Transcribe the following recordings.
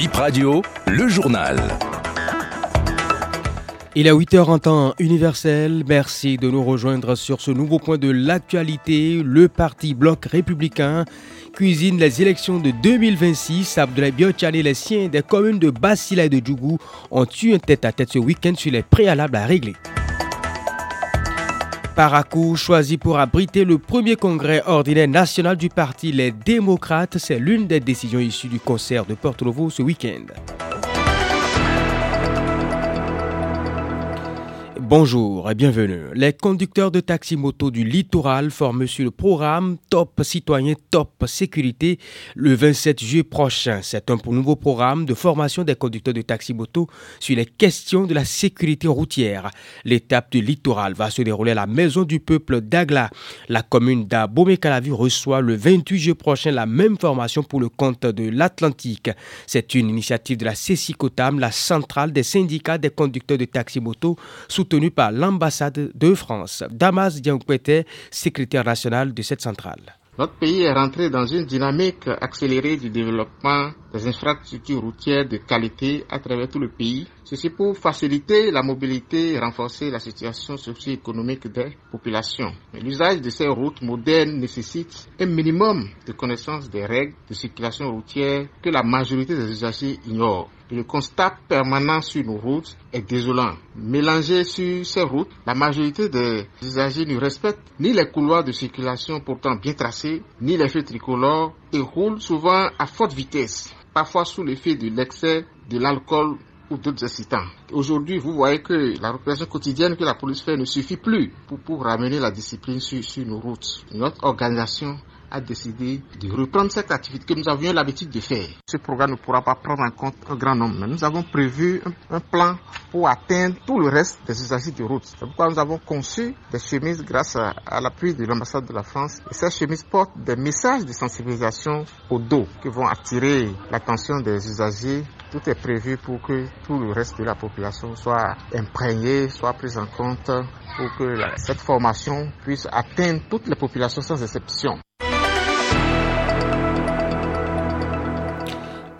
Bip Radio, le journal. Il est 8h en temps universel. Merci de nous rejoindre sur ce nouveau point de l'actualité. Le parti Bloc républicain cuisine les élections de 2026. Abdoulaye Biochane et les siens des communes de Basila et de Djougou ont eu un tête-à-tête ce week-end sur les préalables à régler. Paracou, choisi pour abriter le premier congrès ordinaire national du parti Les Démocrates, c'est l'une des décisions issues du concert de Porto Novo ce week-end. Bonjour et bienvenue. Les conducteurs de taxi-moto du littoral forment sur le programme Top Citoyen Top Sécurité le 27 juillet prochain. C'est un nouveau programme de formation des conducteurs de taxi-moto sur les questions de la sécurité routière. L'étape du littoral va se dérouler à la Maison du Peuple d'Agla. La commune d'Abomey-Calavi reçoit le 28 juillet prochain la même formation pour le compte de l'Atlantique. C'est une initiative de la CECICOTAM, la centrale des syndicats des conducteurs de taxi-moto, soutenue par l'ambassade de France. Damas Diankwete, secrétaire national de cette centrale. Notre pays est rentré dans une dynamique accélérée du développement des infrastructures routières de qualité à travers tout le pays. Ceci pour faciliter la mobilité et renforcer la situation socio-économique des populations. L'usage de ces routes modernes nécessite un minimum de connaissance des règles de circulation routière que la majorité des usagers ignorent. Le constat permanent sur nos routes est désolant. Mélangé sur ces routes, la majorité des usagers ne respectent ni les couloirs de circulation pourtant bien tracés, ni les feux tricolores et roulent souvent à forte vitesse, parfois sous l'effet de l'excès de l'alcool ou d'autres incitants. Aujourd'hui, vous voyez que la représentation quotidienne que la police fait ne suffit plus pour, pour ramener la discipline sur, sur nos routes. Notre organisation a décidé de reprendre cette activité que nous avions l'habitude de faire. Ce programme ne pourra pas prendre en compte un grand nombre, mais nous avons prévu un, plan pour atteindre tout le reste des usagers de route. C'est pourquoi nous avons conçu des chemises grâce à, l'appui de l'ambassade de la France. Ces chemises portent des messages de sensibilisation au dos qui vont attirer l'attention des usagers tout est prévu pour que tout le reste de la population soit imprégné, soit pris en compte pour que cette formation puisse atteindre toutes les populations sans exception.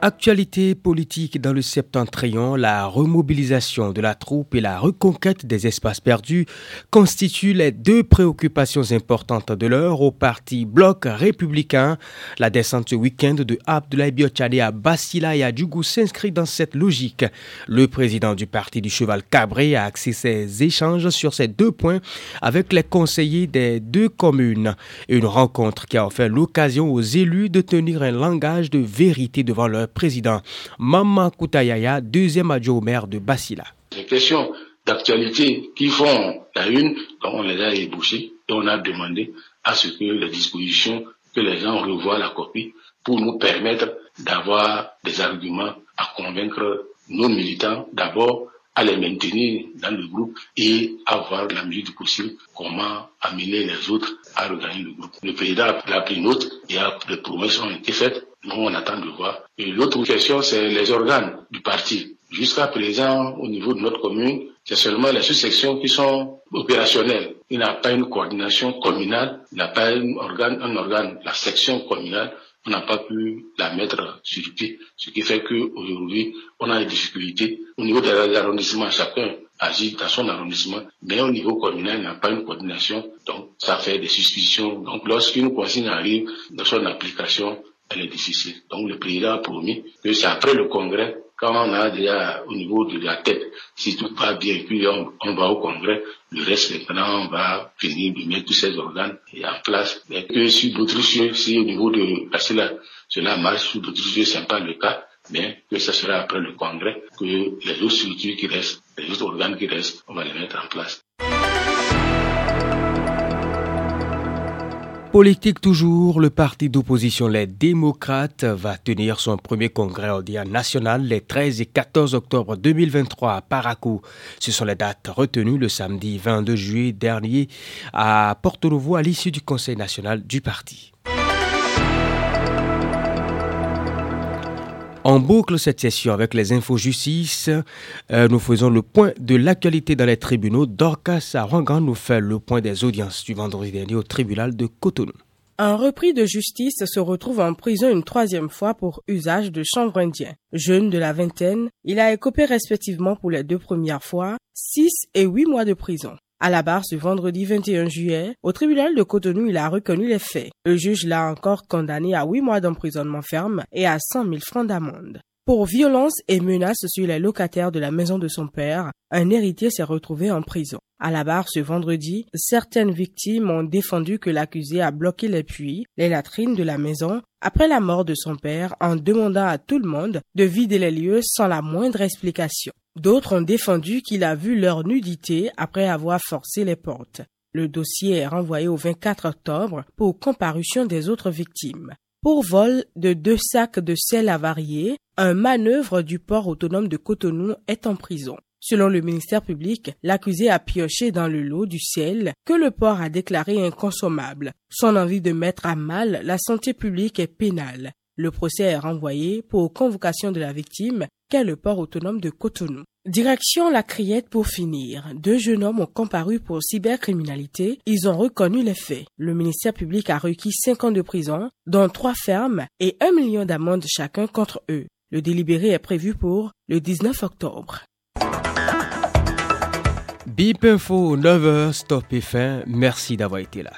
Actualité politique dans le septentrion, la remobilisation de la troupe et la reconquête des espaces perdus constituent les deux préoccupations importantes de l'heure au parti Bloc républicain. La descente ce week-end de Abdoulaye Biochane à Bassila et à Djougou s'inscrit dans cette logique. Le président du parti du Cheval Cabré a axé ses échanges sur ces deux points avec les conseillers des deux communes. Une rencontre qui a offert l'occasion aux élus de tenir un langage de vérité devant leur président Maman Koutayaya, deuxième adjoint au maire de Bassila. Les questions d'actualité qui font la une, on les a ébauchées et on a demandé à ce que les dispositions, que les gens revoient la copie pour nous permettre d'avoir des arguments à convaincre nos militants d'abord à les maintenir dans le groupe et à voir la mesure du possible comment amener les autres à regagner le groupe. Le président a pris note et les promesses ont été faites. Nous, on attend de voir. Et l'autre question, c'est les organes du parti. Jusqu'à présent, au niveau de notre commune, c'est seulement les sous-sections qui sont opérationnelles. Il n'a pas une coordination communale, il n'a pas un organe, un organe, la section communale n'a pas pu la mettre sur pied, ce qui fait qu'aujourd'hui, on a des difficultés. Au niveau des arrondissements, chacun agit dans son arrondissement, mais au niveau communal, il n'y a pas une coordination, donc ça fait des suspicions. Donc lorsqu'une consigne arrive dans son application, elle est difficile. Donc le président a promis que c'est après le congrès quand on a déjà au niveau de la tête, si tout va bien, puis on, va au congrès, le reste maintenant, on va finir de mettre tous ces organes en place. Et que sur d'autres cieux, si au niveau de, parce que cela marche, sur d'autres cieux, c'est pas le cas, mais que ça sera après le congrès, que les autres structures qui restent, les autres organes qui restent, on va les mettre en place. Politique toujours, le parti d'opposition Les Démocrates va tenir son premier congrès ordinaire national les 13 et 14 octobre 2023 à Paracou. Ce sont les dates retenues le samedi 22 juillet dernier à Porto Novo à l'issue du Conseil national du parti. En boucle cette session avec les infos justice, euh, nous faisons le point de l'actualité dans les tribunaux. Dorcas Arangan nous fait le point des audiences du vendredi dernier au tribunal de Cotonou. Un repris de justice se retrouve en prison une troisième fois pour usage de chanvre indien. Jeune de la vingtaine, il a écopé respectivement pour les deux premières fois 6 et 8 mois de prison. À la barre ce vendredi 21 juillet, au tribunal de Cotonou, il a reconnu les faits. Le juge l'a encore condamné à 8 mois d'emprisonnement ferme et à 100 000 francs d'amende. Pour violence et menaces sur les locataires de la maison de son père, un héritier s'est retrouvé en prison. À la barre ce vendredi, certaines victimes ont défendu que l'accusé a bloqué les puits, les latrines de la maison après la mort de son père en demandant à tout le monde de vider les lieux sans la moindre explication. D'autres ont défendu qu'il a vu leur nudité après avoir forcé les portes. Le dossier est renvoyé au 24 octobre pour comparution des autres victimes. Pour vol de deux sacs de sel avarié, un manœuvre du port autonome de Cotonou est en prison. Selon le ministère public, l'accusé a pioché dans le lot du sel que le port a déclaré inconsommable. Son envie de mettre à mal la santé publique est pénale. Le procès est renvoyé pour convocation de la victime qu'est le port autonome de Cotonou. Direction la criette pour finir. Deux jeunes hommes ont comparu pour cybercriminalité. Ils ont reconnu les faits. Le ministère public a requis cinq ans de prison, dont trois fermes et un million d'amendes chacun contre eux. Le délibéré est prévu pour le 19 octobre. Bip Info 9h, stop et fin. Merci d'avoir été là.